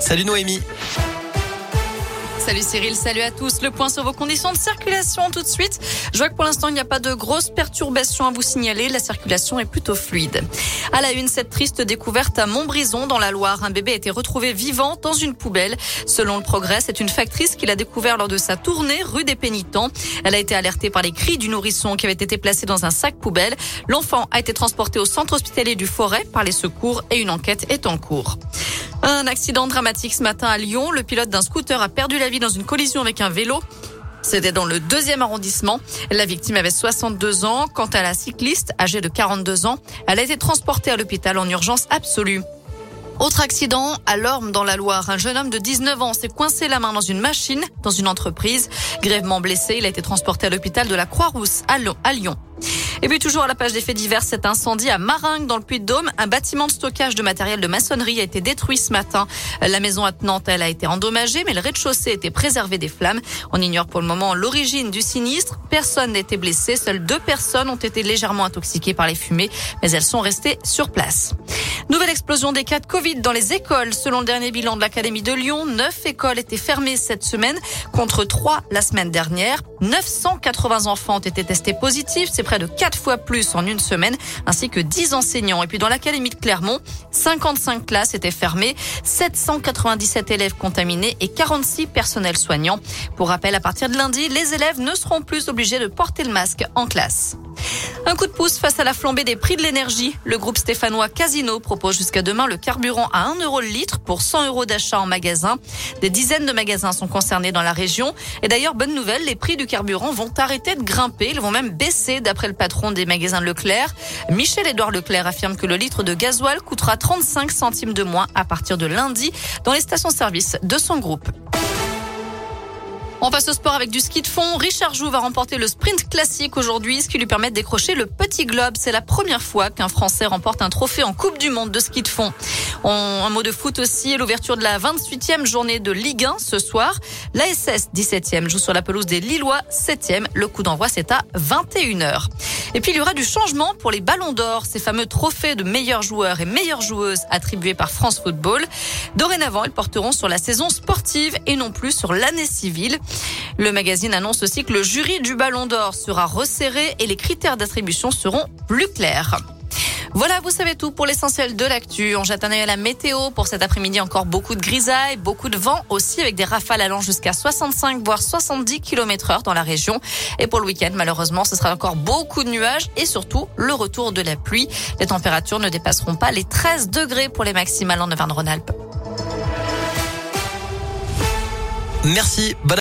Salut Noémie. Salut Cyril, salut à tous. Le point sur vos conditions de circulation tout de suite. Je vois que pour l'instant, il n'y a pas de grosses perturbations à vous signaler. La circulation est plutôt fluide. À la une, cette triste découverte à Montbrison dans la Loire. Un bébé a été retrouvé vivant dans une poubelle. Selon le progrès, c'est une factrice qui l'a découvert lors de sa tournée rue des Pénitents. Elle a été alertée par les cris du nourrisson qui avait été placé dans un sac poubelle. L'enfant a été transporté au centre hospitalier du Forêt par les secours et une enquête est en cours. Un accident dramatique ce matin à Lyon. Le pilote d'un scooter a perdu la vie dans une collision avec un vélo. C'était dans le deuxième arrondissement. La victime avait 62 ans. Quant à la cycliste, âgée de 42 ans, elle a été transportée à l'hôpital en urgence absolue. Autre accident à Lorme dans la Loire. Un jeune homme de 19 ans s'est coincé la main dans une machine dans une entreprise. Grèvement blessé, il a été transporté à l'hôpital de la Croix-Rousse à Lyon. Et puis toujours à la page des faits divers, cet incendie à Maringue dans le Puy-de-Dôme. Un bâtiment de stockage de matériel de maçonnerie a été détruit ce matin. La maison attenante, elle a été endommagée, mais le rez-de-chaussée était préservé des flammes. On ignore pour le moment l'origine du sinistre. Personne n'a été blessé. Seules deux personnes ont été légèrement intoxiquées par les fumées, mais elles sont restées sur place. Nouvelle explosion des cas de Covid dans les écoles. Selon le dernier bilan de l'Académie de Lyon, neuf écoles étaient fermées cette semaine contre trois la semaine dernière. 980 enfants ont été testés positifs. C'est près de fois plus en une semaine, ainsi que 10 enseignants. Et puis dans l'Académie de Clermont, 55 classes étaient fermées, 797 élèves contaminés et 46 personnels soignants. Pour rappel, à partir de lundi, les élèves ne seront plus obligés de porter le masque en classe. Un coup de pouce face à la flambée des prix de l'énergie. Le groupe stéphanois Casino propose jusqu'à demain le carburant à 1 euro le litre pour 100 euros d'achat en magasin. Des dizaines de magasins sont concernés dans la région. Et d'ailleurs, bonne nouvelle, les prix du carburant vont arrêter de grimper. Ils vont même baisser d'après le patron des magasins Leclerc. Michel-Édouard Leclerc affirme que le litre de gasoil coûtera 35 centimes de moins à partir de lundi dans les stations-service de son groupe. On passe au sport avec du ski de fond. Richard Joux va remporter le sprint classique aujourd'hui, ce qui lui permet de décrocher le petit globe. C'est la première fois qu'un Français remporte un trophée en Coupe du Monde de ski de fond. Un mot de foot aussi, l'ouverture de la 28e journée de Ligue 1 ce soir. L'ASS 17e joue sur la pelouse des Lillois 7e. Le coup d'envoi c'est à 21h. Et puis il y aura du changement pour les ballons d'or, ces fameux trophées de meilleurs joueurs et meilleures joueuses attribués par France Football. Dorénavant, ils porteront sur la saison sportive et non plus sur l'année civile. Le magazine annonce aussi que le jury du Ballon d'Or sera resserré et les critères d'attribution seront plus clairs. Voilà, vous savez tout pour l'essentiel de l'actu. On jette un œil à la météo. Pour cet après-midi, encore beaucoup de grisailles, beaucoup de vent aussi avec des rafales allant jusqu'à 65 voire 70 km heure dans la région. Et pour le week-end, malheureusement, ce sera encore beaucoup de nuages et surtout le retour de la pluie. Les températures ne dépasseront pas les 13 degrés pour les maximales en Auvergne-Rhône-Alpes. Merci.